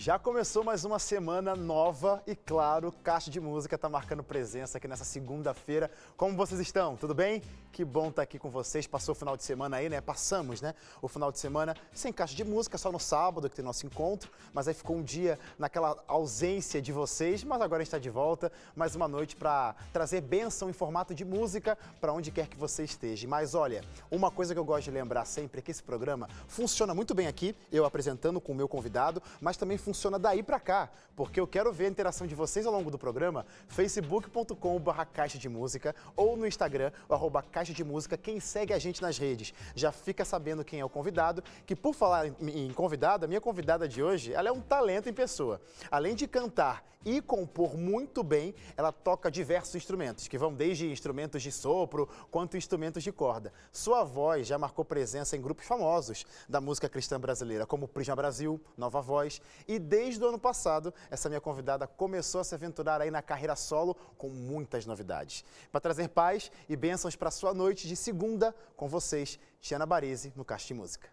Já começou mais uma semana nova e, claro, Caixa de Música está marcando presença aqui nessa segunda-feira. Como vocês estão? Tudo bem? Que bom estar tá aqui com vocês. Passou o final de semana aí, né? Passamos, né? O final de semana sem Caixa de Música, só no sábado que tem nosso encontro. Mas aí ficou um dia naquela ausência de vocês. Mas agora a gente está de volta. Mais uma noite para trazer bênção em formato de música para onde quer que você esteja. Mas olha, uma coisa que eu gosto de lembrar sempre é que esse programa funciona muito bem aqui, eu apresentando com o meu convidado, mas também funciona funciona daí para cá, porque eu quero ver a interação de vocês ao longo do programa, facebook.com.br caixa de música ou no Instagram, arroba caixa de música, quem segue a gente nas redes já fica sabendo quem é o convidado, que por falar em convidada, a minha convidada de hoje, ela é um talento em pessoa. Além de cantar e compor muito bem, ela toca diversos instrumentos, que vão desde instrumentos de sopro quanto instrumentos de corda. Sua voz já marcou presença em grupos famosos da música cristã brasileira, como Prisma Brasil, Nova Voz, e desde o ano passado, essa minha convidada começou a se aventurar aí na carreira solo com muitas novidades. Para trazer paz e bênçãos para sua noite de segunda com vocês, Tiana Barese, no Caixa Música.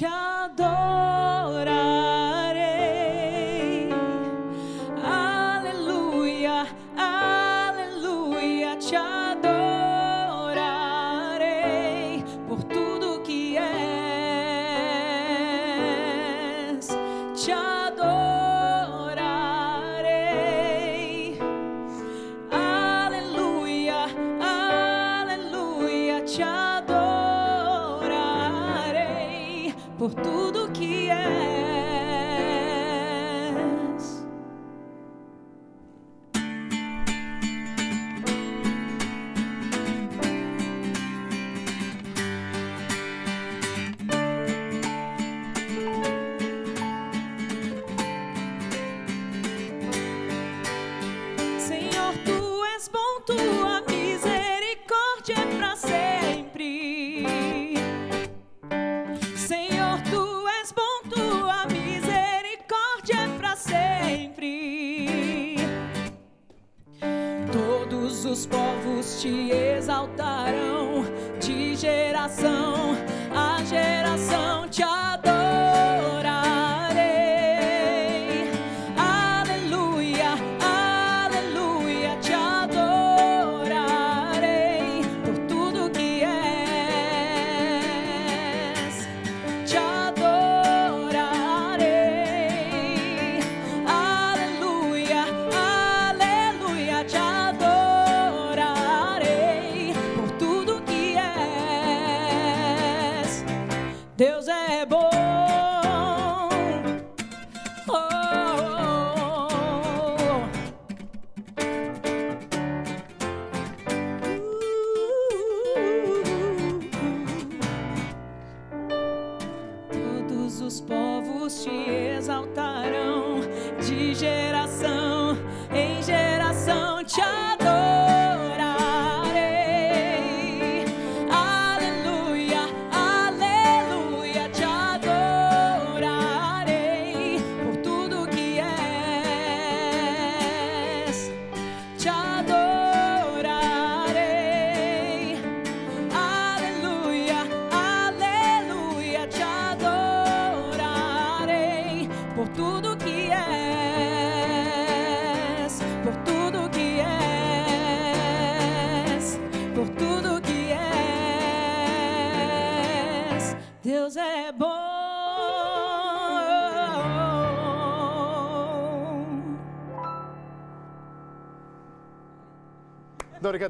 Te adorarei.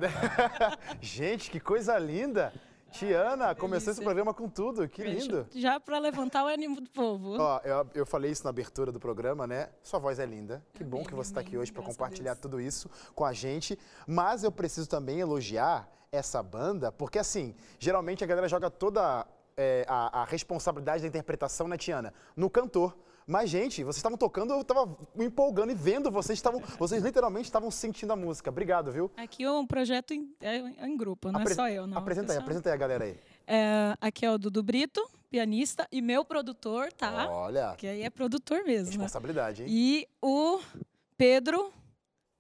Brincadeira. Gente, que coisa linda. Tiana, começou esse programa com tudo, que lindo. Já para levantar o ânimo do povo. Ó, eu, eu, falei isso na abertura do programa, né? Sua voz é linda. Que bom que você está aqui hoje para compartilhar tudo isso com a gente. Mas eu preciso também elogiar essa banda, porque assim, geralmente a galera joga toda é, a, a responsabilidade da interpretação, né, Tiana? No cantor. Mas, gente, vocês estavam tocando, eu estava me empolgando e vendo, vocês estavam, vocês literalmente estavam sentindo a música. Obrigado, viu? Aqui é um projeto em, é, em grupo, não é só eu, não. Apresenta aí, apresenta aí a galera aí. É, aqui é o Dudu Brito, pianista, e meu produtor, tá? Olha. Que aí é produtor mesmo. Né? Responsabilidade, hein? E o Pedro.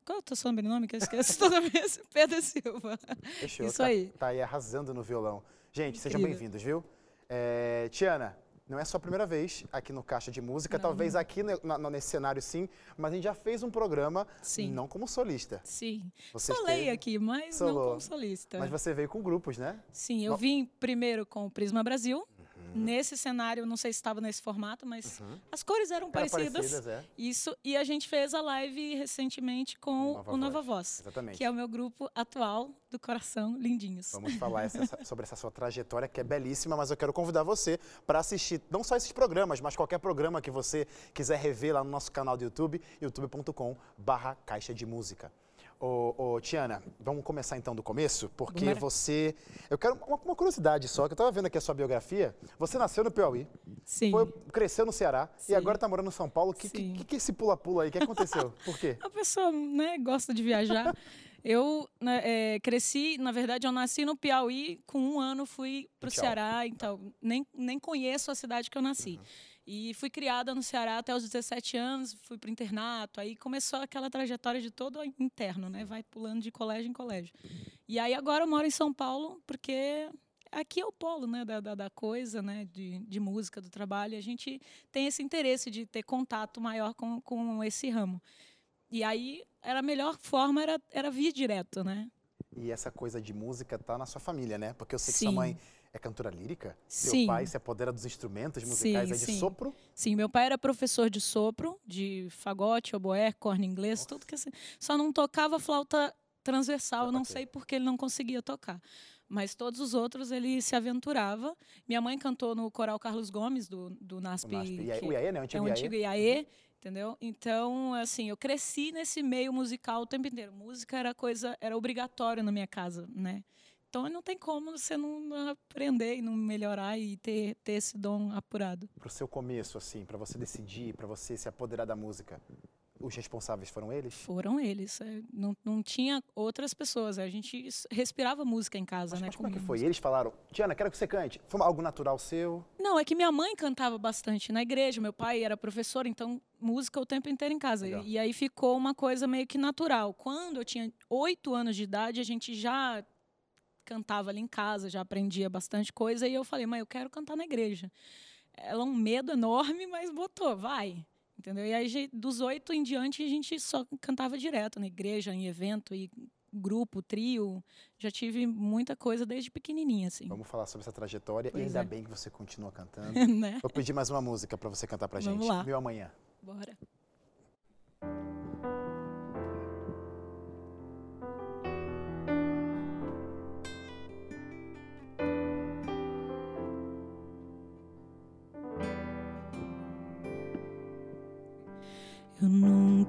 Qual é o teu sobrenome que eu esqueço toda vez? Pedro Silva. Fechou. Isso tá, aí. Tá aí arrasando no violão. Gente, sejam bem-vindos, viu? É, Tiana, não é só a primeira vez aqui no Caixa de Música, Não, talvez aqui ne- na- nesse cenário sim, mas a gente já fez um programa Sim. não como solista. Sim. Você Solei esteve- aqui, mas Solou. não como solista. Mas você veio com grupos, né? Sim, eu Bom. vim primeiro com o Prisma Brasil. Uhum. Nesse cenário, não sei se estava nesse formato, mas as cores eram Eram parecidas. parecidas, é. Isso, e a gente fez a live recentemente com Nova o Nova Voz. Voz, Exatamente. que é o meu grupo atual do coração Lindinhos. Vamos falar essa- sobre essa sua trajetória que é belíssima, mas eu quero convidar você para assistir não só esses programas, mas qualquer programa que você quiser rever lá no nosso canal do YouTube, youtube.com/barra Caixa de Música. Ô, ô, Tiana, vamos começar então do começo, porque você. Eu quero uma, uma curiosidade só, que eu estava vendo aqui a sua biografia. Você nasceu no Piauí, Sim. foi- cresceu no Ceará e Sim. agora está morando em São Paulo. O que, que, Sim. que, que é esse pula-pula aí? O que aconteceu? Por quê? A pessoa né, gosta de viajar. Eu né, é, cresci, na verdade, eu nasci no Piauí, com um ano fui para o. Ceará, então nem, nem conheço a cidade que eu nasci. E fui criada no Ceará até os 17 anos, fui para o internato, aí começou aquela trajetória de todo interno, né? Vai pulando de colégio em colégio. E aí agora eu moro em São Paulo, porque aqui é o polo né, da, da, da coisa, né, de, de música, do trabalho. e A gente tem esse interesse de ter contato maior com, com esse ramo. E aí era a melhor forma era, era vir direto, né? E essa coisa de música tá na sua família, né? Porque eu sei que sua Sim. mãe é cantora lírica, seu Sim. pai se apodera dos instrumentos musicais Sim, é de sim. sopro. Sim, meu pai era professor de sopro, de fagote, oboé, corno inglês, tudo que assim. Só não tocava flauta transversal, eu não sei porque ele não conseguia tocar. Mas todos os outros ele se aventurava. Minha mãe cantou no Coral Carlos Gomes, do, do NASP. O NASP. Que o Iaê, né? O é antigo o Iaê. antigo IAE, entendeu? Então, assim, eu cresci nesse meio musical o tempo inteiro. Música era coisa, era obrigatório na minha casa, né? Então, não tem como você não aprender e não melhorar e ter, ter esse dom apurado. Pro seu começo, assim, pra você decidir, pra você se apoderar da música, os responsáveis foram eles? Foram eles. é, não, não tinha outras pessoas. A gente respirava música em casa, Mas, né? mas como é que comia foi? música. Eles falaram, Tiana, quero que você cante. Foi algo natural seu? Não, é que minha mãe cantava bastante na igreja, meu pai era professor, então música o tempo inteiro em casa. Legal. E aí ficou uma coisa meio que natural. Quando eu tinha oito anos de idade, a gente já cantava ali em casa, já aprendia bastante coisa, e eu falei, mãe, eu quero cantar na igreja. Ela um medo enorme, mas botou, vai. Entendeu? E aí, dos oito em diante, a gente só cantava direto na igreja, em evento, e grupo, trio. Já tive muita coisa desde pequenininha, assim. Vamos falar sobre essa trajetória e Pois ainda é. bem que você continua cantando. né? Vou pedir mais uma música pra você cantar pra Vamos gente. lá. Meu amanhã. Bora.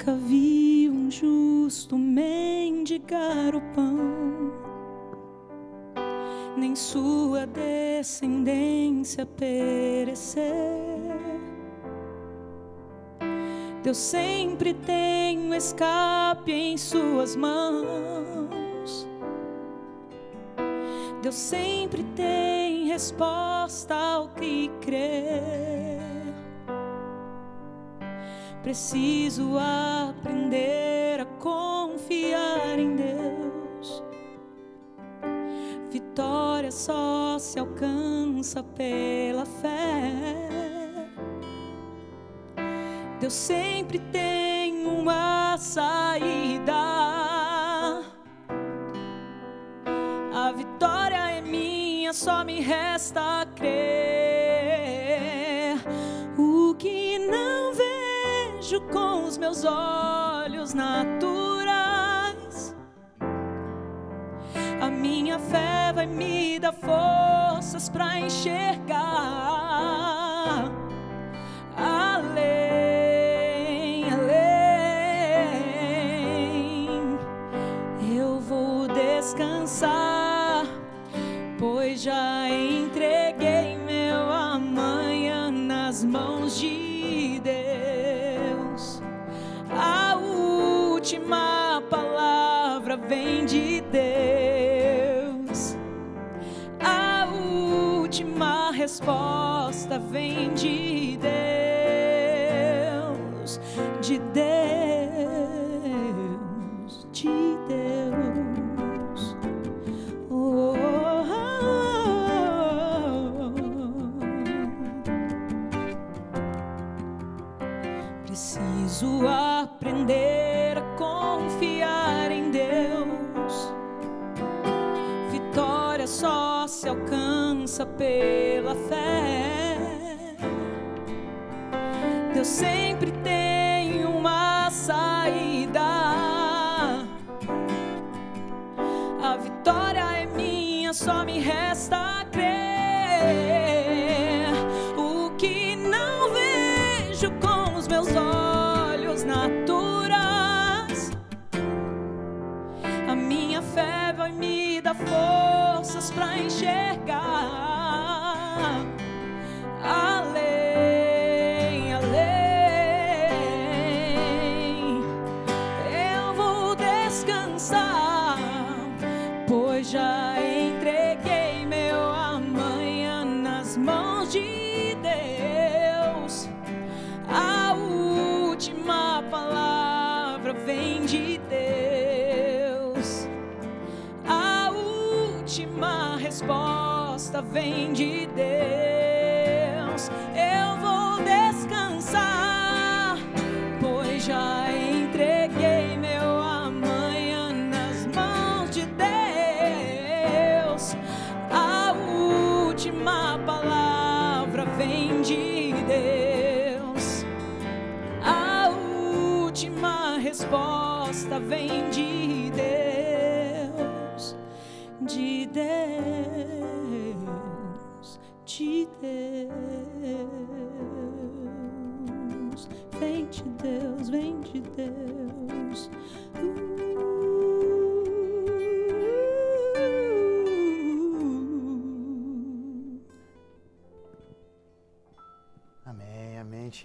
Nunca vi um justo mendigar o pão, nem sua descendência perecer. Deus sempre tem um escape em suas mãos. Deus sempre tem resposta ao que crer. Preciso aprender a confiar em Deus. Vitória só se alcança pela fé. Deus sempre tem uma saída. A vitória é minha, só me resta crer. Vejo com os meus olhos naturais. A minha fé vai me dar forças para enxergar além, além. Eu vou descansar, resposta vem de Deus, de Deus, de Deus. Oh, oh, oh, Preciso aprender a confiar em Deus. Vitória só se alcança pelo de Deus. A última palavra vem de Deus. A última resposta vem de Deus.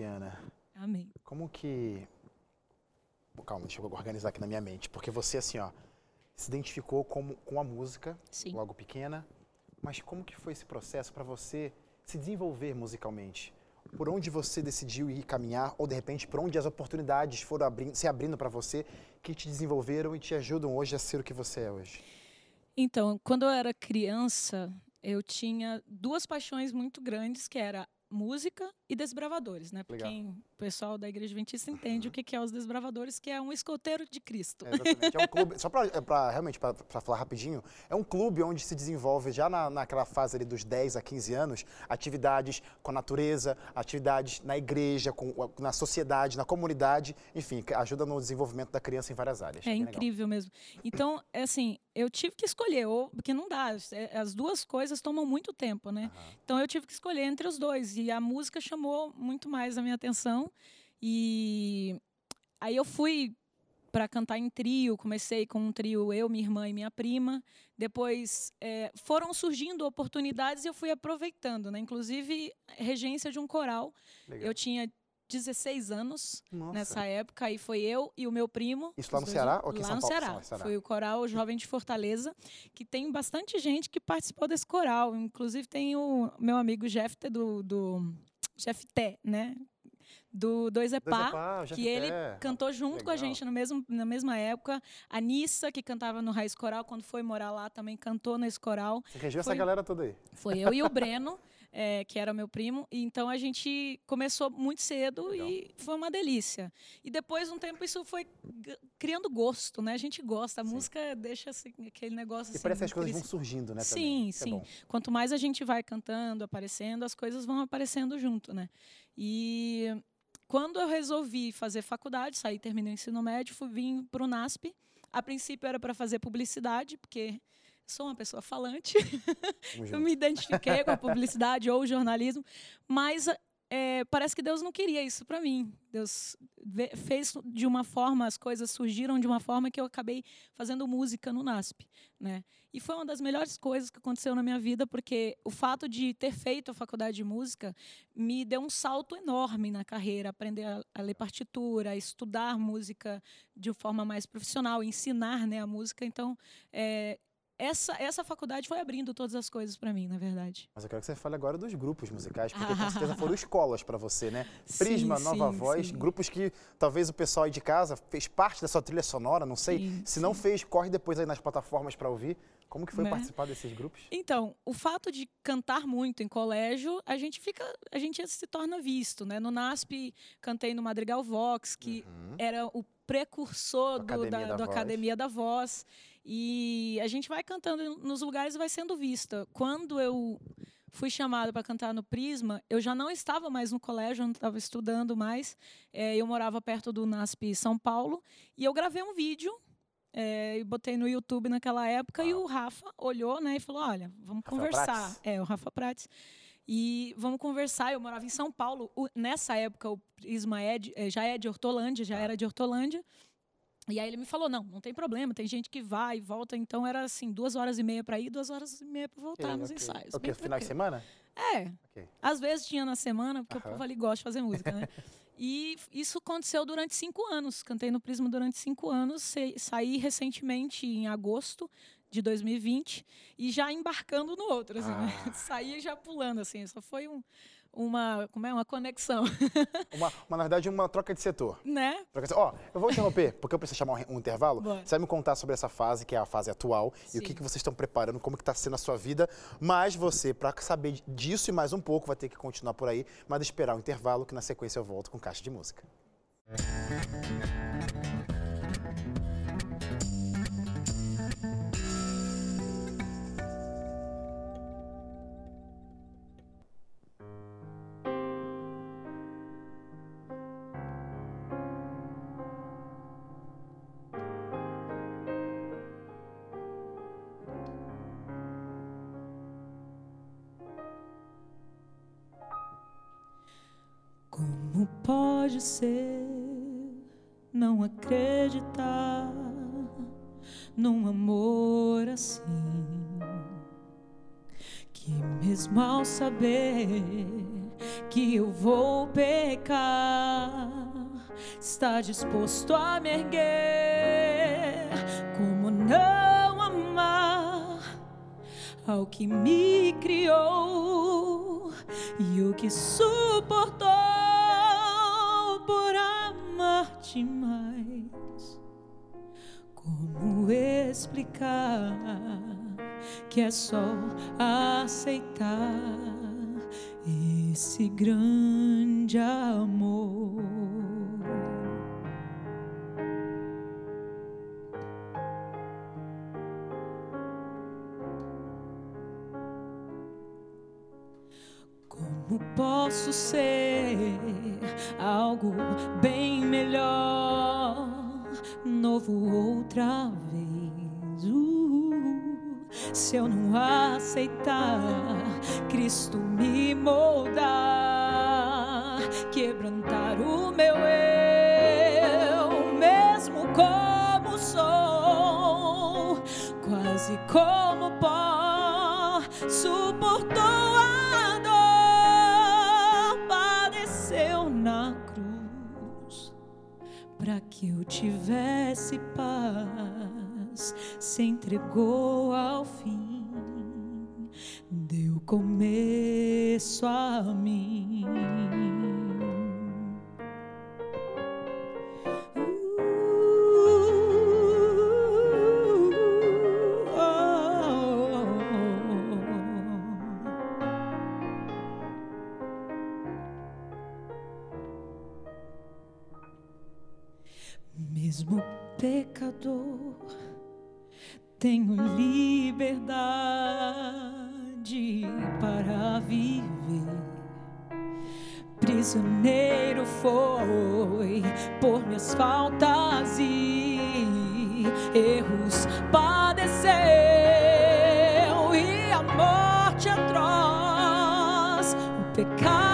Amém, amém. Como que. Calma, deixa eu organizar aqui na minha mente. Porque você, assim, ó, se identificou como, com a música, Sim. logo pequena. Mas como que foi esse processo para você se desenvolver musicalmente? Por onde você decidiu ir caminhar? Ou, de repente, por onde as oportunidades foram abrindo, se abrindo para você que te desenvolveram e te ajudam hoje a ser o que você é hoje? Então, quando eu era criança, eu tinha duas paixões muito grandes, que era música e desbravadores, né? Porque Legal. quem- o pessoal da Igreja Adventista entende o que que é os desbravadores, que é um escoteiro de Cristo. É, exatamente. É um clube, só para realmente, para falar rapidinho, é um clube onde se desenvolve já na, naquela fase ali dos 10 a 15 anos, atividades com a natureza, atividades na igreja, com, na sociedade, na comunidade, enfim, que ajuda no desenvolvimento da criança em várias áreas. É legal. incrível mesmo. Então, é assim, eu tive que escolher, ou, porque não dá, é, as duas coisas tomam muito tempo, né? Aham. Então eu tive que escolher entre os dois e a música chamou muito mais a minha atenção e aí eu fui para cantar em trio, comecei com um trio eu, minha irmã e minha prima. Depois eh, foram surgindo oportunidades e eu fui aproveitando, né? Inclusive regência de um coral. Legal. Eu tinha 16 anos Nossa. nessa época e foi eu e o meu primo. Isso lá no dois Ceará ou aqui em lá São no Paulo? Ceará. Ceará. Foi o coral Jovem de Fortaleza, que tem bastante gente que participou desse coral. Inclusive tem o meu amigo Jeff do, do Jeff Té, né? Do Dois é Dois Epá, Jeff que ele Té. cantou junto com a legal. gente no mesmo, na mesma época. A Nissa, que cantava no Raiz Coral, quando foi morar lá, também cantou nesse coral. Você regeu essa galera toda aí. Foi eu e o Breno, eh, que era meu primo. E então a gente começou muito cedo Legal. e foi uma delícia. E depois de um tempo isso foi criando gosto, né? A gente gosta, a Sim. música deixa assim, aquele negócio E assim. parece que as coisas vão surgindo, né? Sim, também. É sim. bom. Quanto mais a gente vai cantando, aparecendo, as coisas vão aparecendo junto, né? E quando eu resolvi fazer faculdade, saí, terminei o ensino médio, fui vim para o NASP. A princípio era para fazer publicidade, porque sou uma pessoa falante. Eu me identifiquei com a publicidade ou o jornalismo, mas é, parece que Deus não queria isso para mim. Deus fez de uma forma, as coisas surgiram de uma forma que eu acabei fazendo música no NASP, né? E foi uma das melhores coisas que aconteceu na minha vida, porque o fato de ter feito a faculdade de música me deu um salto enorme na carreira, aprender a, a ler partitura, estudar música de forma mais profissional, ensinar, né, a música. Então, é, essa, essa faculdade foi abrindo todas as coisas para mim, na verdade. Mas eu quero que você fale agora dos grupos musicais, porque com certeza foram escolas para você, né? Sim, Prisma, Nova sim, Voz, sim. grupos que talvez o pessoal aí de casa fez parte da sua trilha sonora, não sei. Sim, Se não sim. fez, corre depois aí nas plataformas para ouvir. Como que foi Né? participar desses grupos? Então, o fato de cantar muito em colégio, a gente fica, a gente se torna visto, né? No NASP, cantei no Madrigal Vox, que Uhum. era o precursor do, da, da, do Academia da Voz. E a gente vai cantando nos lugares e vai sendo vista. Quando eu fui chamada para cantar no Prisma, eu já não estava mais no colégio, eu não estava estudando mais. É, eu morava perto do NASP São Paulo. E eu gravei um vídeo é, e botei no YouTube naquela época. Ah. E o Rafa olhou né, e falou: Olha, vamos Rafa conversar. Prates. É, o Rafa Prates. E vamos conversar. Eu morava em São Paulo. O, nessa época, o Prisma é de, é, já é de Hortolândia, já ah. era de Hortolândia. E aí ele me falou: não, não tem problema, tem gente que vai e volta. Então era assim, duas horas e meia para ir, duas horas e meia para voltar okay, nos okay. ensaios. O que? Final de semana? É. Okay. Às vezes tinha na semana, porque uh -huh. o povo ali gosta de fazer música, né? e isso aconteceu durante cinco anos. Cantei no Prisma durante cinco anos. Saí recentemente, em agosto de 2020, e já embarcando no outro. Assim, né? ah. né? Saí já pulando, assim. Só foi um uma, como é, uma conexão. Uma, uma, na verdade, uma troca de setor. Né? Ó, oh, eu vou interromper, porque eu preciso chamar um, intervalo. Bora. Você vai me contar sobre essa fase, que é a fase atual, Sim. e o que, que vocês estão preparando, como que está sendo a sua vida. Mas você, para saber disso e mais um pouco, vai ter que continuar por aí, mas esperar o intervalo, que na sequência eu volto com caixa de música. pode ser não acreditar num amor assim que mesmo ao saber que eu vou pecar está disposto a me erguer como não amar ao que me criou e o que suportou demais. Como explicar que é só aceitar esse grande amor? Como posso ser algo bem melhor, novo outra vez? Uh, se eu não aceitar Cristo me moldar, quebrantar o meu eu, tivesse paz, se entregou ao fim, deu começo a mim. Tenho liberdade para viver. Prisioneiro foi por minhas faltas e erros padeceu e a morte atroz, o pecado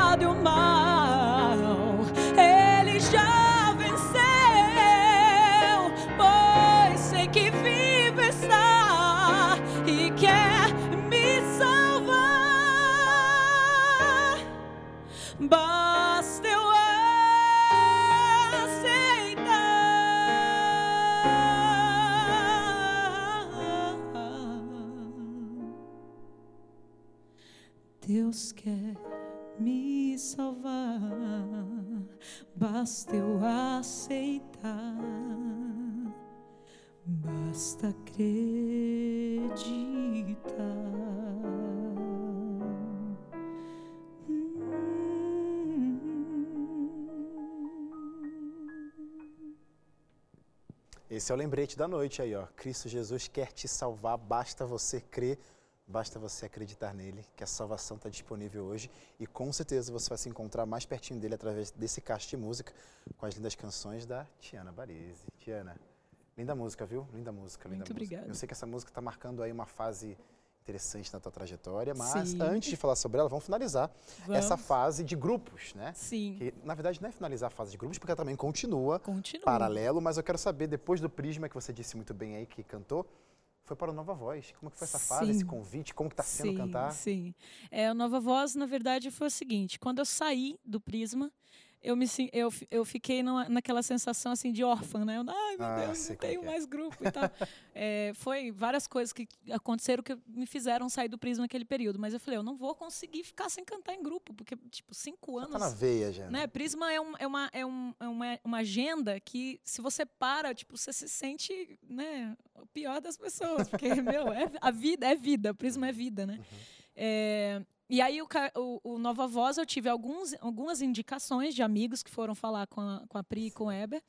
Esse é o lembrete da noite aí, ó. Cristo Jesus quer te salvar, basta você crer, basta você acreditar nele, que a salvação está disponível hoje e com certeza você vai se encontrar mais pertinho dele através desse caixa de música com as lindas canções da Tiana Barese. Tiana, linda música, viu? Linda música, linda Muito música. obrigada. Eu sei que essa música está marcando aí uma fase interessante na tua trajetória, mas Sim. antes de falar sobre ela, vamos finalizar essa Vamos. fase de grupos, né? Sim, Que, na verdade, não é finalizar a fase de grupos, porque ela também continua continua. paralelo, mas eu quero saber, depois do Prisma, que você disse muito bem aí, que cantou, foi para o Nova Voz. Como que foi essa fase, Sim. esse convite? Como que está sendo sim, cantar? Sim. É, a Nova Voz, na verdade, foi o seguinte: quando eu saí do Prisma, eu, me, eu, eu fiquei numa- naquela sensação assim de órfã, né? Eu, Ai, meu Ah, Deus, não como tenho é. mais grupo e tal. É, foi várias coisas que aconteceram que me fizeram sair do Prisma naquele período. Mas eu falei, eu não vou conseguir ficar sem cantar em grupo, porque, tipo, cinco Já anos. tá na veia, já. Né? Prisma é, um- é uma, é, um- é uma, uma agenda que, se você para, tipo, você se sente né, o pior das pessoas. Porque, meu, é, a vida é vida, Prisma é vida, né? É, e aí, o, o- o Nova Voz, eu tive alguns, algumas indicações de amigos que foram falar com a, com a Pri e com o Eber.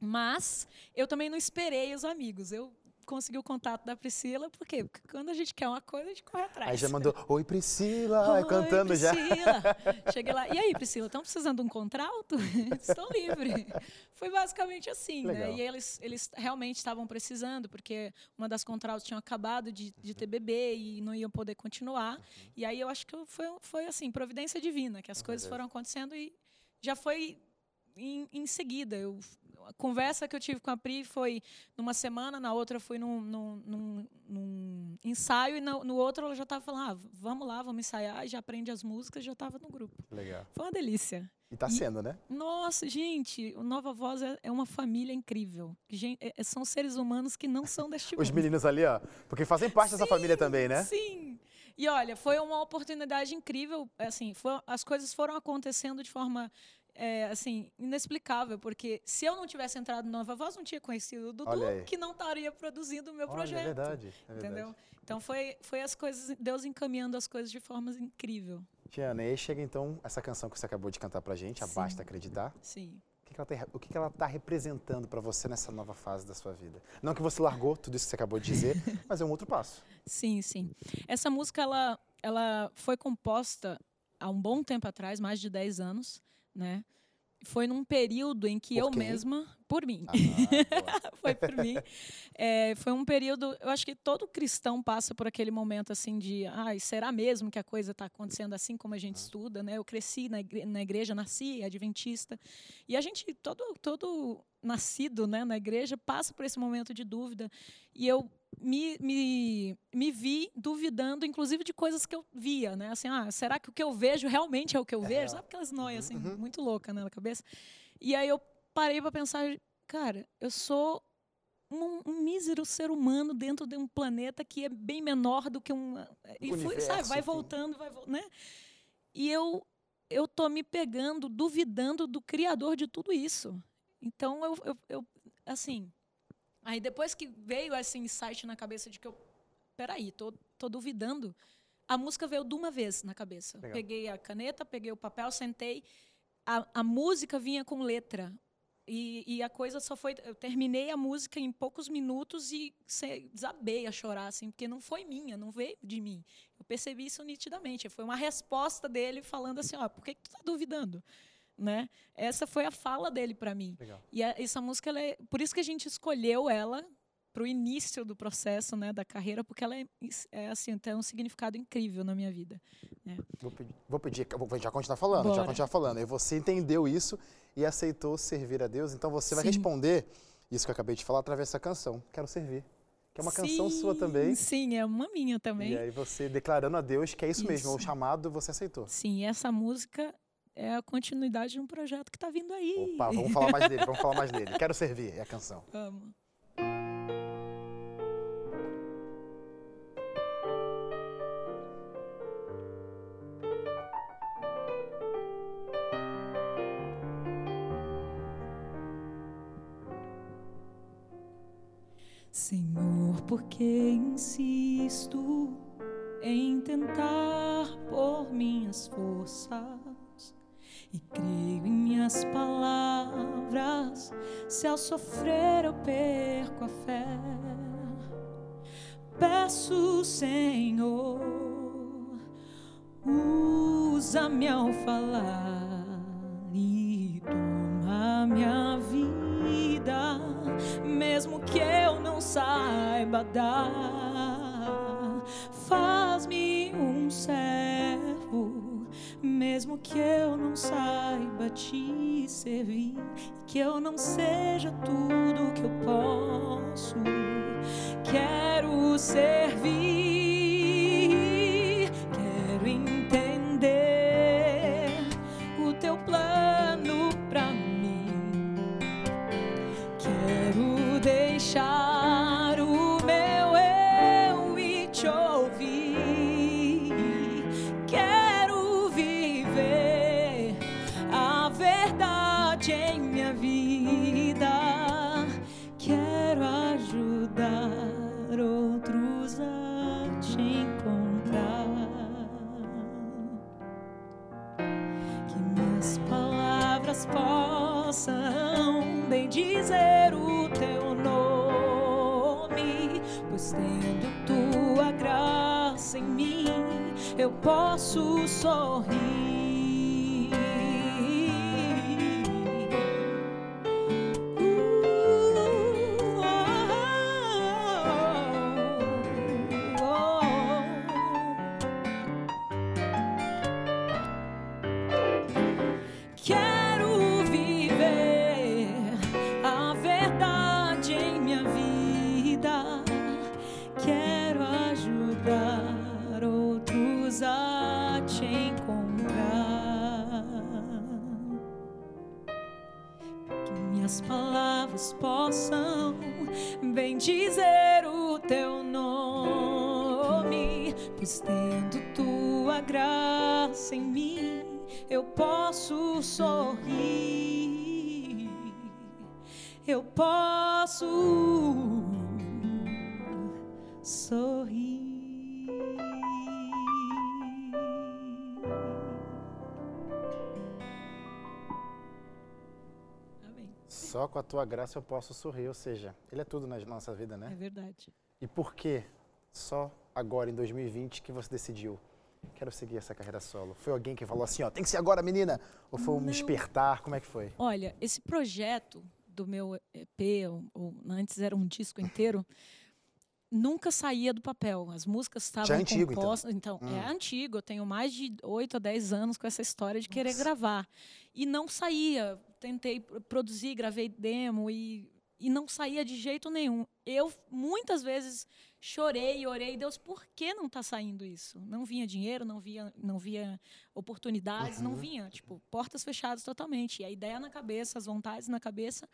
Mas eu também não esperei os amigos. Eu consegui o contato da Priscila, por quê? Porque quando a gente quer uma coisa, a gente corre atrás. Aí já mandou, oi Priscila, Oi, cantando já. Priscila. Cheguei lá. E aí, Priscila, estão precisando de um contrato? Estão livres. Foi basicamente assim, Legal. né? E eles, eles realmente estavam precisando, porque uma das contratos tinham acabado de, de ter bebê e não iam poder continuar. E aí eu acho que foi, foi assim, providência divina, que as coisas foram acontecendo e já foi em, em seguida. Eu, a conversa que eu tive com a Pri foi numa semana, na outra eu fui num, num, num- num ensaio, e no, no outro ela já estava falando, ah, vamos lá, vamos ensaiar, já aprende as músicas, já estava no grupo. Legal. Foi uma delícia. E tá E- sendo, né? Nossa, gente, o Nova Voz é, é uma família incrível. Gen- é- são seres humanos que não são deste Os mundo. meninos ali, ó, porque fazem parte dessa família também, né? Sim. E olha, foi uma oportunidade incrível. Assim, foi- as coisas foram acontecendo de forma é, assim inexplicável, porque se eu não tivesse entrado no Nova Voz, não tinha conhecido o Dudu, que não estaria produzindo o meu Olha, projeto. é verdade, é verdade. Entendeu? Então foi, foi as coisas, Deus encaminhando as coisas de forma incrível. Tiana, e aí chega então essa canção que você acabou de cantar pra gente, a Sim. Basta Acreditar. Sim. O que, que ela o que, ela tá representando pra você nessa nova fase da sua vida? Não que você largou tudo isso que você acabou de dizer, mas é um outro passo. Sim, sim. Essa música ela, ela foi composta há um bom tempo atrás, mais de 10 anos, né? Foi num período em que Por eu quem? mesma, por mim, Ah, foi por mim. É, foi um período, eu acho que todo cristão passa por aquele momento assim de, ai, será mesmo que a coisa está acontecendo assim como a gente estuda, né? Eu cresci na igreja, na igreja, nasci adventista, e a gente todo todo nascido, né, na igreja passa por esse momento de dúvida, e eu me, me, me vi duvidando, inclusive, de coisas que eu via, né? Assim, ah, será que o que eu vejo realmente é o que eu É vejo? real. Sabe aquelas noias, assim, uhum. muito loucas né, na cabeça? E aí eu parei para pensar, cara, eu sou um, um mísero ser humano dentro de um planeta que é bem menor do que um... E fui, sabe, vai enfim. voltando, vai voltando, né? E eu, eu tô me pegando, duvidando do Criador de tudo isso. Então, eu, eu, eu assim... Aí depois que veio esse insight na cabeça de que eu... Peraí, tô, tô duvidando. A música veio de uma vez na cabeça. Legal. Peguei a caneta, peguei o papel, sentei. A, a música vinha com letra. E, e a coisa só foi. Eu terminei a música em poucos minutos e desabei a chorar, assim, porque não foi minha, não veio de mim. Eu percebi isso nitidamente. Foi uma resposta dele falando assim: ó, por que, que tu tá duvidando? Né? Essa foi a fala dele para mim. Legal. E a- essa música, ela é, por isso que a gente escolheu ela para o início do processo, né, da carreira, porque ela é, é assim, tem um significado incrível na minha vida. Vou pedir, vou pedir vou já continuar falando, já Bora. continuar falando. E você entendeu isso e aceitou servir a Deus, então você vai Sim. responder isso que eu acabei de falar através dessa canção. Quero servir. Que é uma canção sua Sim, também. Sim, é uma minha também. E aí você declarando a Deus que é isso, mesmo, é o Isso. chamado você aceitou. Sim, essa música é a continuidade de um projeto que está vindo aí. Opa, vamos falar mais dele, vamos falar mais dele. Quero servir, é a canção. Vamos. Senhor, por que insisto em tentar por minhas forças e creio em minhas palavras. Se ao sofrer eu perco a fé, peço, Senhor, usa-me ao falar e toma minha vida, mesmo que eu não saiba dar. Faz-me um servo, mesmo que eu não saiba te servir, que eu não seja tudo que eu posso. Quero servir, graça em mim, eu posso sorrir. Eu posso sorrir. Só com a tua graça eu posso sorrir, ou seja, Ele é tudo na nossa vida, É né? verdade. E por que só agora, em 2020, que você decidiu? Quero seguir essa carreira solo. Foi alguém que falou assim, ó, tem que ser agora, menina? Ou foi um Não. despertar? Como é que foi? Olha, esse projeto do meu EP, ou, ou antes era um disco inteiro, nunca saía do papel. As músicas estavam é antigo, então? compostas. Então, Hum. é antigo. Eu tenho mais de 8 a 10 anos com essa história de querer gravar. E não saía. Tentei pr- produzir, gravei demo e, e não saía de jeito nenhum. Eu, muitas vezes, chorei orei. Deus, por que não está saindo isso? Não vinha dinheiro, não via, não via oportunidades, não Uhum. vinha. Tipo, portas fechadas totalmente. E a ideia na cabeça, as vontades na cabeça.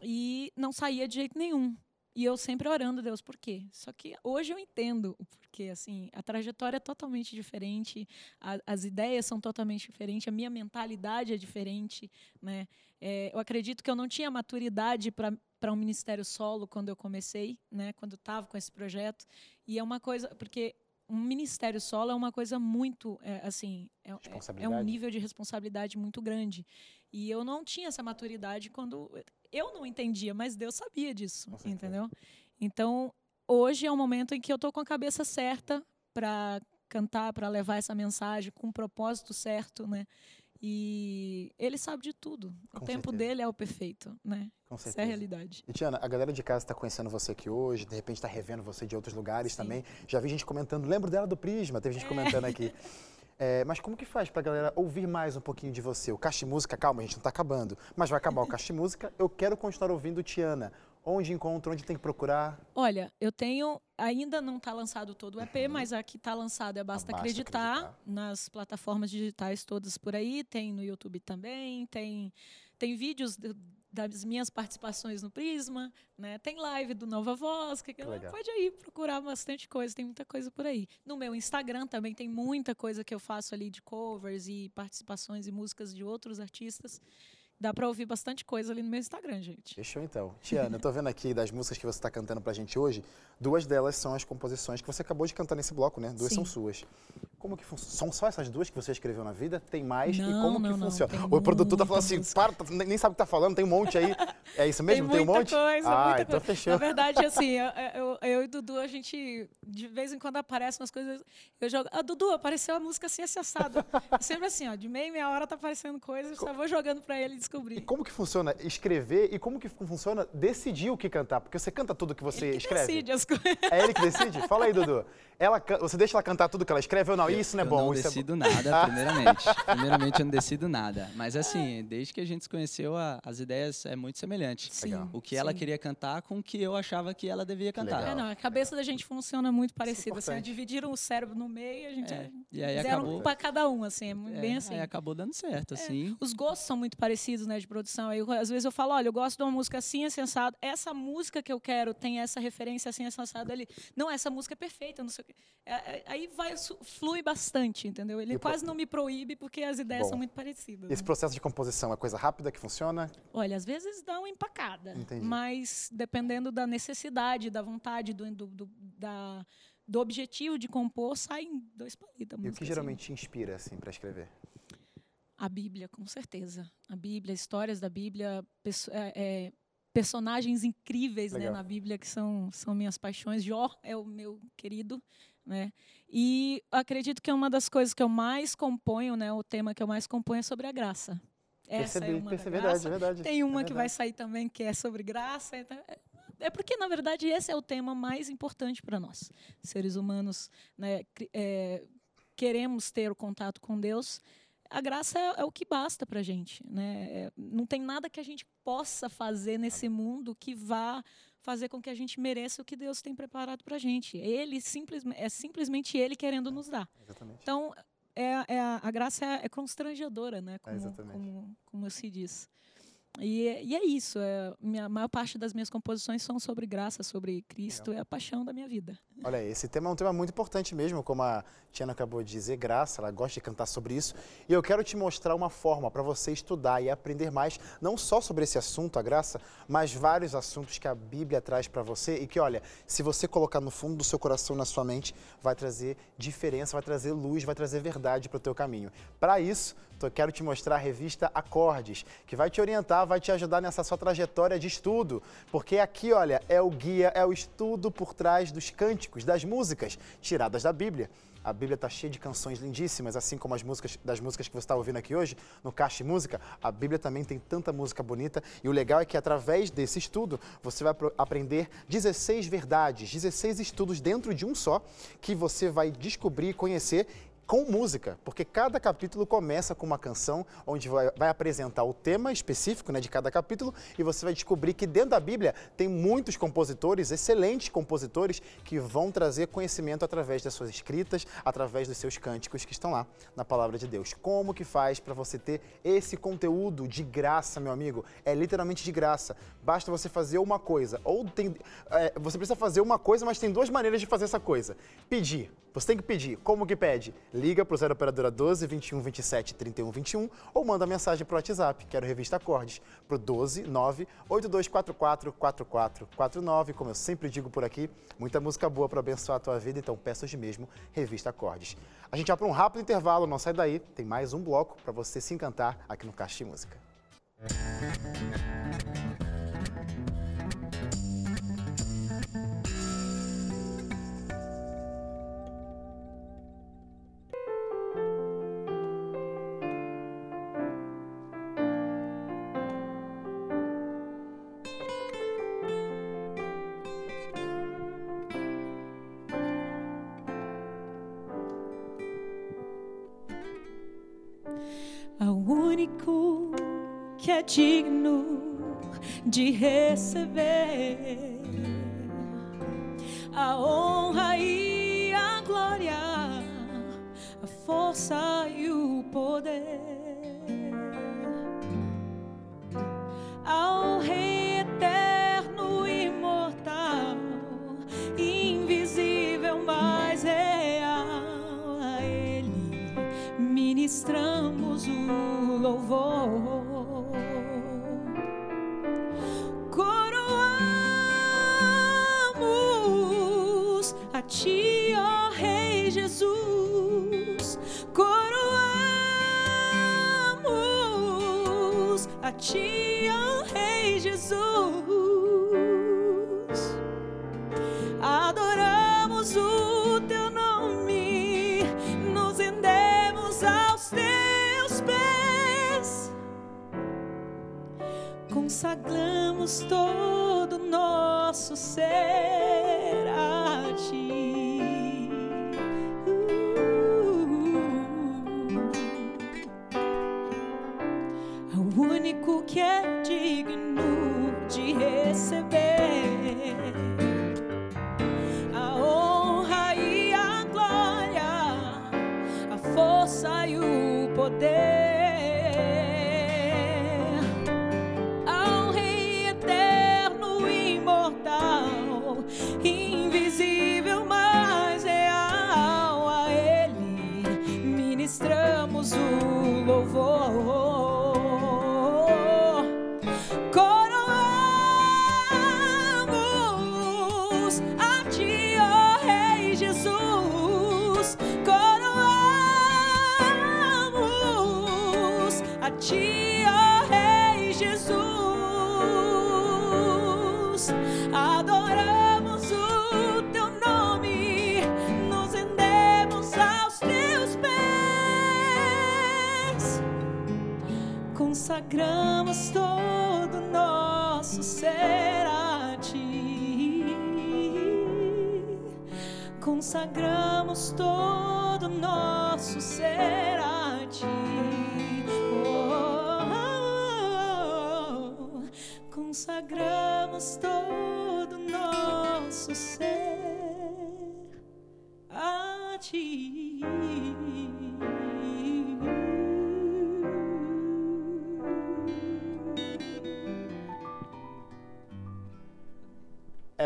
E não saía de jeito nenhum. E eu sempre orando, Deus, por quê? Só que hoje eu entendo o porquê, assim, a trajetória é totalmente diferente, a- as ideias são totalmente diferentes, a minha mentalidade é diferente, né? É, eu acredito que eu não tinha maturidade para um ministério solo quando eu comecei, né? Quando estava com esse projeto. E é uma coisa, porque um ministério solo é uma coisa muito, é, assim, é, é- é um nível de responsabilidade muito grande. E eu não tinha essa maturidade quando eu não entendia, mas Deus sabia disso, entendeu? Então, hoje é um momento em que eu tô com a cabeça certa para cantar, para levar essa mensagem com o propósito certo, né? E ele sabe de tudo. O Com tempo certeza. dele é o perfeito, né? Com Essa é a certeza. realidade. E Tiana, a galera de casa está conhecendo você aqui hoje, de repente está revendo você de outros lugares Sim. também. Já vi gente comentando, lembro dela do Prisma, teve gente comentando aqui. É, mas como que faz pra galera ouvir mais um pouquinho de você? O Caixa de Música, calma, a gente não tá acabando. Mas vai acabar o Caixa de Música, eu quero continuar ouvindo Tiana. Onde encontro, onde tem que procurar? Olha, eu tenho. Ainda não está lançado todo o EP, mas a que está lançada é Basta, Basta acreditar, Acreditar. nas plataformas digitais todas por aí. Tem no YouTube também. Tem, tem vídeos do- das minhas participações no Prisma. Né? Tem live do Nova Voz. Que, legal. pode aí procurar bastante coisa. Tem muita coisa por aí. No meu Instagram também tem muita coisa que eu faço ali de covers e participações e músicas de outros artistas dá para ouvir bastante coisa ali no meu Instagram, gente. Fechou então. Tiana, eu tô vendo aqui das músicas que você está cantando pra gente hoje, duas delas são as composições que você acabou de cantar nesse bloco, né? Duas Sim. são suas. Como que funciona? São só essas duas que você escreveu na vida? Tem mais? e Não, como não, que não, funciona? o produtor tá falando assim, música. para, tá- nem sabe o que tá falando, tem um monte aí. É isso mesmo? Tem Tem, um monte? coisa, ah, muita então coisa. fechou. Na verdade, assim, eu, eu, eu e Dudu, a gente, de vez em quando aparecem umas coisas, eu jogo, ah, Dudu, apareceu a música assim, assim, assado. Sempre assim, ó, de meia meia hora tá aparecendo coisas, eu só vou jogando pra ele E descobrir. como que funciona escrever e como que funciona decidir o que cantar? Porque você canta tudo que você Ele que escreve. decide as coisas. É ele que decide? Fala aí, Dudu. Ela, você deixa ela cantar tudo que ela escreve ou não? Isso não é eu bom. não isso é decido nada, primeiramente. primeiramente, eu não decido nada. Mas assim, desde que a gente se conheceu, a- as ideias é muito semelhante. Sim, Legal. O que ela sim. queria cantar com o que eu achava que ela devia cantar. legal. É, não, a cabeça da gente funciona muito parecida. Assim, dividiram o cérebro no meio e a gente É, e aí fizeram acabou- um pra cada um, assim, é É, bem assim. Aí acabou dando certo, assim. Os gostos são muito parecidos, né, de produção. Aí, eu- às vezes eu falo, olha, eu gosto de uma música assim, assim, assado. Essa música que eu quero tem essa referência assim, assim, assado ali. Não, essa música é perfeita, não sei o quê. É, é, aí vai, flui bastante, entendeu? Ele E o pro- quase não me proíbe porque as ideias Bom. são muito parecidas. Esse né? processo de composição é coisa rápida que funciona? Olha, às vezes dá uma empacada. Entendi. Mas dependendo da necessidade, da vontade, do, do, do- da, do objetivo de compor, saem dois palitos. E o que assim. geralmente te inspira, assim, pra escrever? A Bíblia, com certeza. A Bíblia, histórias da Bíblia, perso- é, é, personagens incríveis né, na Bíblia que são, são minhas paixões. Jó é o meu querido, né? E acredito que é uma das coisas que eu mais componho, né? O tema que eu mais componho é sobre a graça. Essa percebi, é uma percebi, verdade, verdade. Tem uma É que vai sair também que é sobre graça. é- é porque, na verdade, esse é o tema mais importante para nós, seres humanos. Né? é, queremos ter o contato com Deus. A graça é, é o que basta para a gente. Né? É, não tem nada que a gente possa fazer nesse mundo que vá fazer com que a gente mereça o que Deus tem preparado para a gente. Ele simplesmente, é simplesmente Ele querendo nos dar. Exatamente. Então, é, é a, a graça é, é constrangedora, né? Como, exatamente. como, como se diz. E, é- e é isso. É, minha, a maior parte das minhas composições são sobre graça, sobre Cristo. É a paixão da minha vida. Olha, esse tema é um tema muito importante mesmo, como a Tiana acabou de dizer, graça, ela gosta de cantar sobre isso. E eu quero te mostrar uma forma para você estudar e aprender mais, não só sobre esse assunto, a graça, mas vários assuntos que a Bíblia traz para você e que, olha, se você colocar no fundo do seu coração, na sua mente, vai trazer diferença, vai trazer luz, vai trazer verdade para o teu caminho. Para isso, quero te mostrar a revista Acordes, que vai te orientar, vai te ajudar nessa sua trajetória de estudo, porque aqui, olha, é o guia, é o estudo por trás dos cânticos, das músicas tiradas da Bíblia. A Bíblia está cheia de canções lindíssimas, assim como as músicas das músicas que você está ouvindo aqui hoje, no Caixa Música. A Bíblia também tem tanta música bonita. E o legal é que através desse estudo você vai aprender 16 verdades, 16 estudos dentro de um só, que você vai descobrir conhecer com música, porque cada capítulo começa com uma canção onde vai, vai apresentar o tema específico né, de cada capítulo e você vai descobrir que dentro da Bíblia tem muitos compositores, excelentes compositores, que vão trazer conhecimento através das suas escritas, através dos seus cânticos que estão lá na palavra de Deus. Como que faz para você ter esse conteúdo de graça, meu amigo? É literalmente de graça. Basta você fazer uma coisa. Ou tem. é, você precisa fazer uma coisa, mas tem duas maneiras de fazer essa coisa. Pedir. Você tem que pedir. Como que pede? Liga para o 0 operadora 12 21 27 31 21 ou manda mensagem para o WhatsApp, quero revista Acordes, para o 12 9 8244 4449. Como eu sempre digo por aqui, muita música boa para abençoar a tua vida, então peço hoje mesmo revista Acordes. A gente vai para um rápido intervalo, não sai daí, tem mais um bloco para você se encantar aqui no Caixa de Música. Ao digno de receber a honra e a glória, a força todo nosso ser a ti. Uh, o único que é digno de receber a honra e a glória, a força e o poder. Consagramos todo nosso ser a ti. Consagramos todo nosso ser a ti. Oh, consagramos todo nosso ser a ti.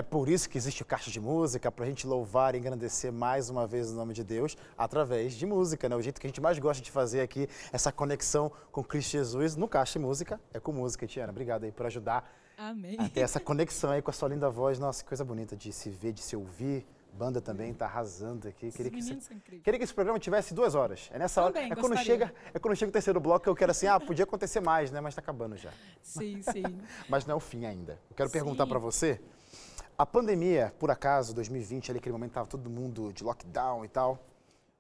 É por isso que existe o Caixa de Música, para a gente louvar e engrandecer mais uma vez o nome de Deus através de música, né? O jeito que a gente mais gosta de fazer aqui, essa conexão com Cristo Jesus no Caixa de Música, é com música. Tiana, obrigado aí por ajudar Amém. a ter essa conexão aí com a sua linda voz. Nossa, que coisa bonita de se ver, de se ouvir. Banda também tá arrasando aqui. Queria que, queria que esse programa tivesse duas horas. É nessa hora. Também É quando, chega, é quando chega o terceiro bloco que eu quero assim, ah, podia acontecer mais, né? Mas tá acabando já. Sim, sim. Mas não é o fim ainda. Eu quero perguntar Sim. para você, a pandemia, por acaso, 2020, ali aquele momento tava todo mundo de lockdown e tal,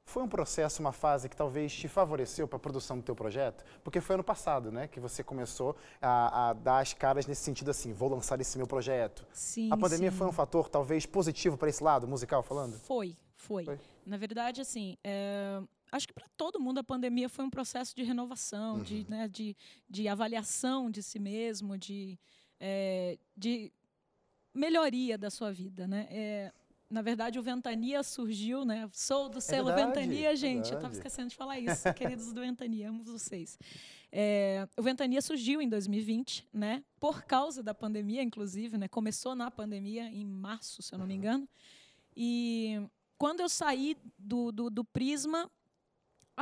foi um processo, uma fase que talvez te favoreceu para a produção do teu projeto? Porque foi ano passado, né, que você começou a, a dar as caras nesse sentido assim, vou lançar esse meu projeto. Sim, a pandemia sim. foi um fator talvez positivo para esse lado musical falando? Foi, foi. Foi? Na verdade, assim, é, acho que para todo mundo a pandemia foi um processo de renovação, de, né, de, de avaliação de si mesmo, de, é, de melhoria da sua vida, né? É, na verdade, o Ventania surgiu, né? Sou do selo verdade, Ventania, gente. Eu estava verdade. esquecendo de falar isso, queridos do Ventania, amo vocês. É, o Ventania surgiu em 2020, né? Por causa da pandemia, inclusive, né? Começou na pandemia, em março, se eu não me engano. E quando eu saí do, do, do Prisma,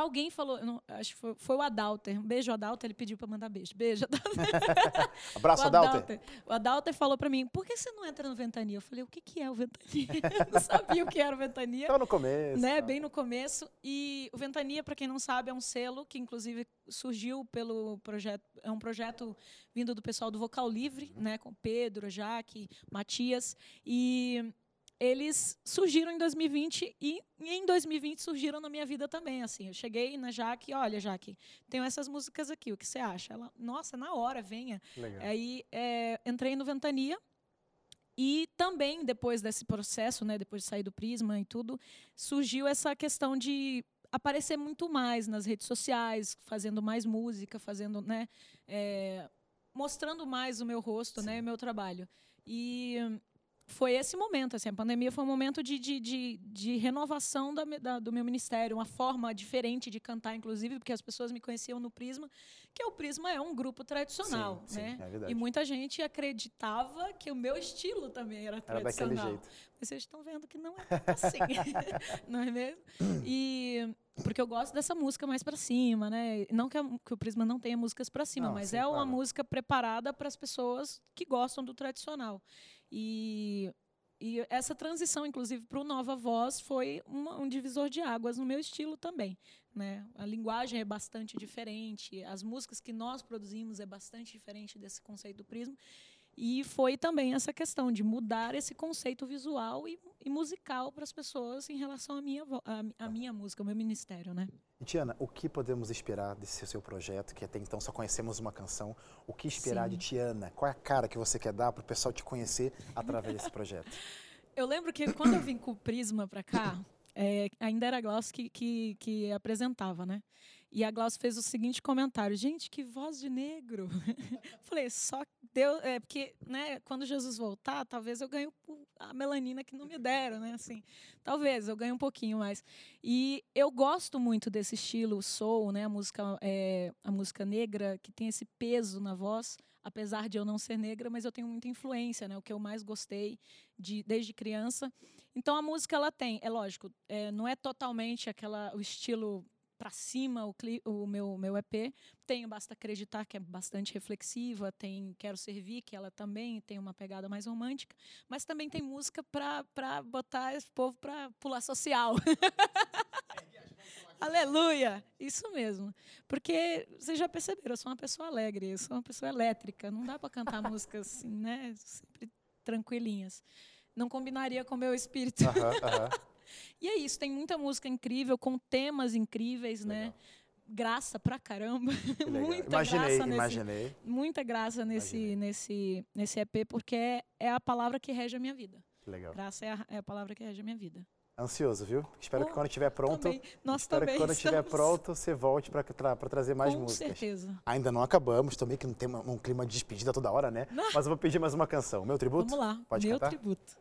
alguém falou, não- acho que foi, foi o Adalter. Um beijo, Adalter. Ele pediu para mandar beijo. Beijo, Adalter. Abraço, o Adalter. O Adalter falou para mim, por que você não entra no Ventania? Eu falei, o que, que é o Ventania? eu não sabia o que era o Ventania Estava no começo. né, tal. bem no começo. E o Ventania, para quem não sabe, é um selo que inclusive surgiu pelo projeto, é um projeto vindo do pessoal do Vocal Livre, né, com Pedro, Jaque, Matias, e eles surgiram em 2020 e em 2020 surgiram na minha vida também, assim. Eu cheguei na Jaque, olha, Jaque, tenho essas músicas aqui, o que você acha? Ela, nossa, na hora, venha. Legal. Aí é, entrei no Ventania e também depois desse processo, né, depois de sair do Prisma e tudo, surgiu essa questão de aparecer muito mais nas redes sociais, fazendo mais música, fazendo, né, é, mostrando mais o meu rosto, né, e o meu trabalho. E foi esse momento, assim, a pandemia foi um momento de, de, de, de renovação da, da- do meu ministério, uma forma diferente de cantar, inclusive, porque as pessoas me conheciam no Prisma, que o Prisma é um grupo tradicional, Sim, sim, né? é verdade. e muita gente acreditava que o meu estilo também era Era daquele tradicional. jeito. Mas vocês estão vendo que não é assim, não é mesmo? E porque eu gosto dessa música mais para cima, né? Não que, a- que o Prisma não tenha músicas para cima, Não, mas sim, é uma claro. música preparada para as pessoas que gostam do tradicional. E e essa transição, inclusive, para o Nova Voz foi uma, um divisor de águas no meu estilo também. Né? A linguagem é bastante diferente, as músicas que nós produzimos é bastante diferente desse conceito do Prisma. E foi também essa questão de mudar esse conceito visual e, e musical para as pessoas em relação à minha, à, à minha música, ao meu ministério, né? Tiana, o que podemos esperar desse seu projeto, que até então só conhecemos uma canção? O que esperar Sim. de Tiana? Qual é a cara que você quer dar para o pessoal te conhecer através desse projeto? Eu lembro que quando eu vim com o Prisma para cá, é, ainda era a Glaucio que, que, que apresentava, né? E a Glaucia fez o seguinte comentário: gente, que voz de negro. Falei, só Deus. É, porque, né, quando Jesus voltar, talvez eu ganhe a melanina que não me deram, né? Assim, talvez eu ganhe um pouquinho mais. E eu gosto muito desse estilo soul, né? A música, é, a música negra, que tem esse peso na voz, apesar de eu não ser negra, mas eu tenho muita influência, né? O que eu mais gostei de, desde criança. Então a música ela tem, é lógico, é, não é totalmente aquela o estilo para cima o, o, meu, meu EP. Tem Basta Acreditar, que é bastante reflexiva, tem Quero Servir, que ela também tem uma pegada mais romântica, mas também tem música para botar esse povo para pular social. Aleluia! Isso mesmo. Porque vocês já perceberam, eu sou uma pessoa alegre, eu sou uma pessoa elétrica. Não dá para cantar músicas assim, né? Sempre tranquilinhas. Não combinaria com o meu espírito. Uh -huh, uh -huh. E é isso, tem muita música incrível, com temas incríveis, né? Legal. né? Graça pra caramba. muita imaginei, graça imaginei. Nesse, muita graça nesse, nesse, nesse EP, porque é, é, a palavra que rege a minha vida. Legal. Graça é a, é a palavra que rege a minha vida. Ansioso, viu? Espero oh, que quando estiver pronto. Também. Nós espero também que quando estiver pronto você volte para tra trazer mais Com músicas. Com certeza. Ainda não acabamos, também que não tem um clima de despedida toda hora, né? Não. Mas eu vou pedir mais uma canção. Meu tributo? Vamos lá. Pode Meu cantar? tributo.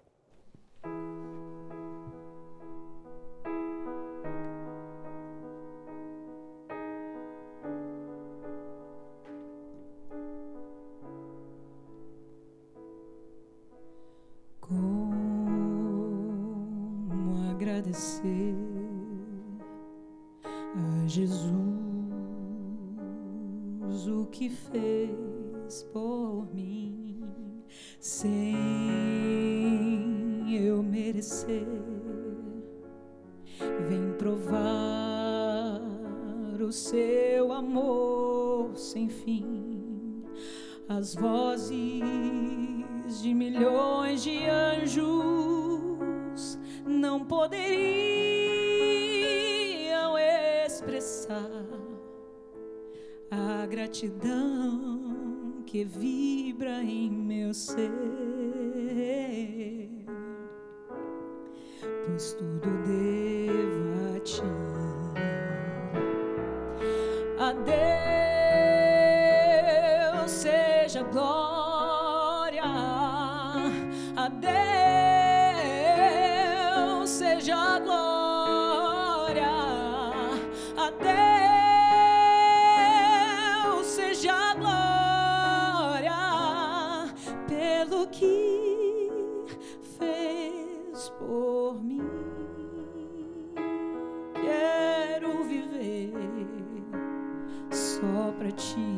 Para ti,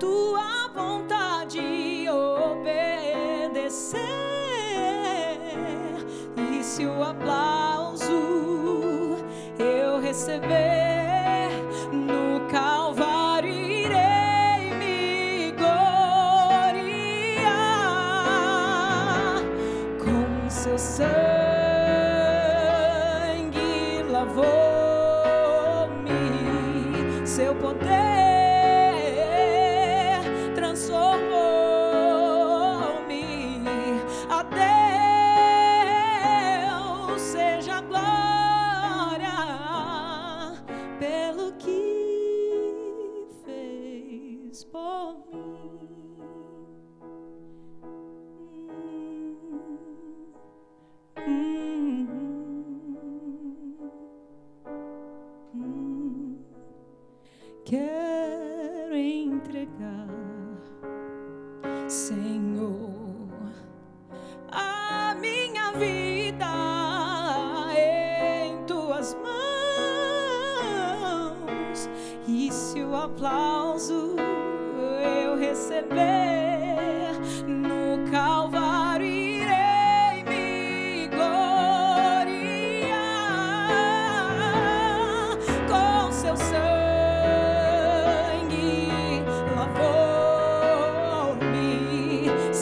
tua vontade obedecer se o aplauso eu receber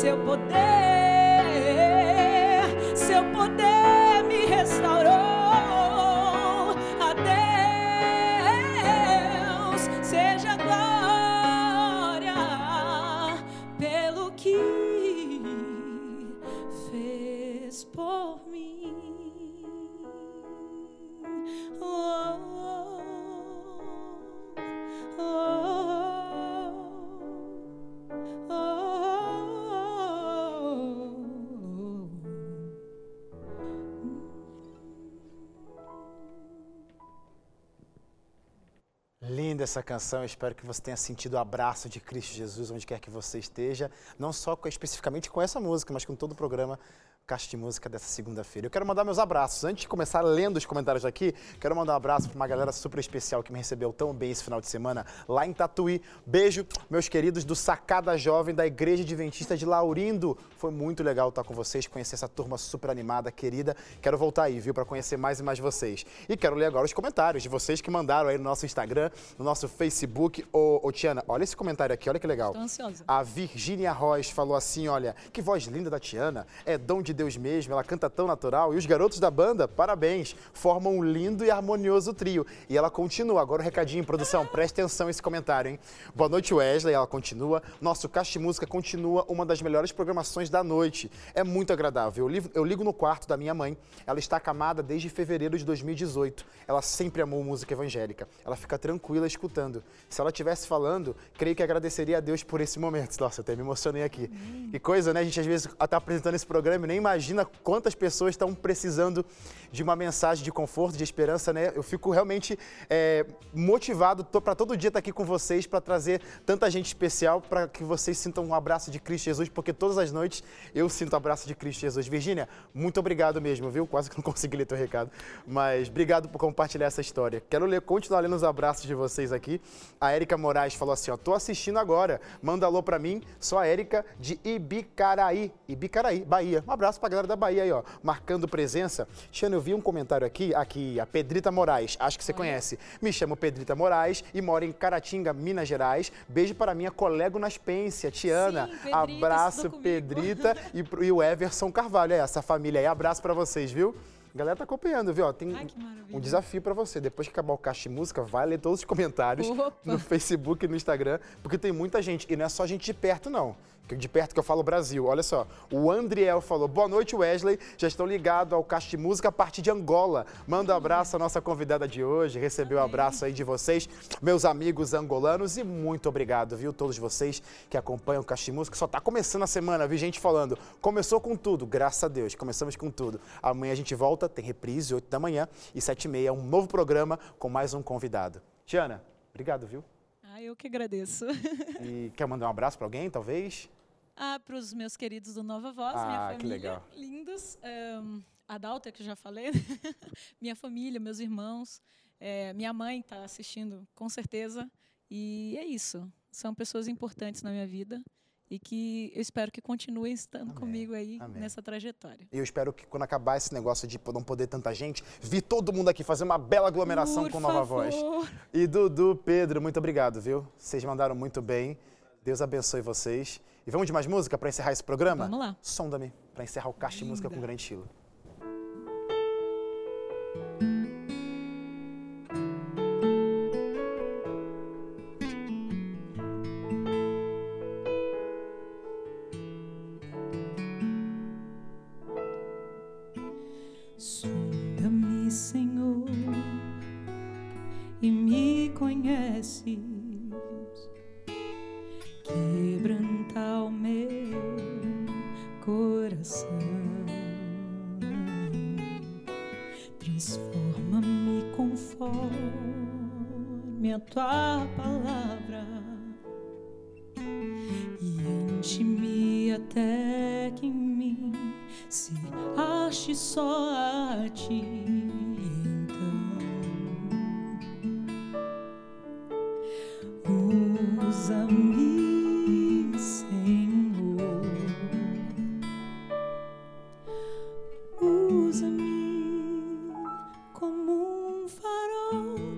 seu poder. Essa canção, eu espero que você tenha sentido o abraço de Cristo Jesus onde quer que você esteja, não só especificamente com essa música, mas com todo o programa Caixa de Música dessa segunda-feira. Eu quero mandar meus abraços. Antes de começar lendo os comentários aqui, quero mandar um abraço para uma galera super especial que me recebeu tão bem esse final de semana lá em Tatuí. Beijo, meus queridos do Sacada Jovem da Igreja Adventista de Laurindo. Foi muito legal estar com vocês, conhecer essa turma super animada, querida. Quero voltar aí, viu, para conhecer mais e mais vocês. E quero ler agora os comentários de vocês que mandaram aí no nosso Instagram, no nosso Facebook. Ô, ô Tiana, olha esse comentário aqui, olha que legal. Estou ansiosa. A Virgínia Ross falou assim: olha, que voz linda da Tiana, é dom de Deus mesmo, ela canta tão natural. E os garotos da banda, parabéns, formam um lindo e harmonioso trio. E ela continua, agora o recadinho, produção, preste atenção nesse comentário, hein? Boa noite, Wesley, ela continua. Nosso Caixa de Música continua uma das melhores programações da noite. É muito agradável. Eu ligo, eu ligo no quarto da minha mãe, ela está acamada desde fevereiro de 2018. Ela sempre amou música evangélica. Ela fica tranquila escutando. Se ela estivesse falando, creio que agradeceria a Deus por esse momento. Nossa, eu até me emocionei aqui. Que coisa, né? A gente às vezes está apresentando esse programa e nem imagina quantas pessoas estão precisando de uma mensagem de conforto, de esperança, né? Eu fico realmente é, motivado para todo dia estar aqui com vocês, para trazer tanta gente especial, para que vocês sintam um abraço de Cristo Jesus, porque todas as noites eu sinto o abraço de Cristo Jesus. Virgínia, muito obrigado mesmo, viu? Quase que não consegui ler teu recado, mas obrigado por compartilhar essa história. Quero ler, continuar lendo os abraços de vocês aqui. A Érica Moraes falou assim, ó, tô assistindo agora, manda alô para mim, sou a Érica de Ibicaraí, Ibicaraí, Bahia. Um abraço pra galera da Bahia aí, ó, marcando presença. Tiana, eu vi um comentário aqui, aqui, a Pedrita Moraes, acho que você conhece. Me chamo Pedrita Moraes e moro em Caratinga, Minas Gerais. Beijo para minha colega Naspência, Tiana. Sim, Pedrita Abraço. Pedrita e, e o Everson Carvalho, é essa família aí. Abraço para vocês, viu? A galera tá acompanhando, viu? Tem Ai, um desafio para você. Depois que acabar o caixa de música, vai ler todos os comentários Opa. no Facebook e no Instagram, porque tem muita gente. E não é só gente de perto, não. De perto que eu falo Brasil. Olha só, o Andriel falou: Boa noite, Wesley. Já estou ligado ao Caixa de Música a partir de Angola. Manda um abraço à nossa convidada de hoje. Recebeu o abraço aí de vocês, meus amigos angolanos. E muito obrigado, viu? Todos vocês que acompanham o Caixa de Música. Só tá começando a semana, vi gente falando. Começou com tudo, graças a Deus. Começamos com tudo. Amanhã a gente volta, tem reprise, 8 da manhã e 7 e meia, um novo programa com mais um convidado. Tiana, obrigado, viu? Eu que agradeço. E quer mandar um abraço para alguém, talvez? Ah, para os meus queridos do Nova Voz, Ah, minha que família, legal. lindos. Um, a Dalta, que eu já falei, minha família, meus irmãos, eh, minha mãe está assistindo, com certeza. E é isso. São pessoas importantes na minha vida e que eu espero que continuem estando Amém. comigo aí Amém. nessa trajetória. E eu espero que quando acabar esse negócio de não poder tanta gente, vir todo mundo aqui fazer uma bela aglomeração Por com Nova favor. Voz. E Dudu, Pedro, muito obrigado, viu? Vocês mandaram muito bem. Deus abençoe vocês. E vamos de mais música para encerrar esse programa? Vamos lá. Sonda-me, para encerrar o Caixa de Música com grande estilo.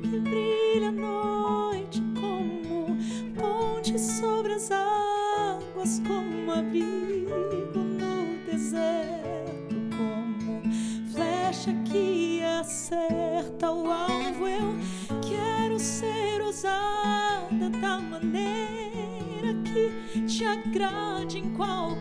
Que brilha à noite, como ponte sobre as águas, como abrigo no deserto, como flecha que acerta o alvo. Eu quero ser usada da maneira que te agrade em qualquer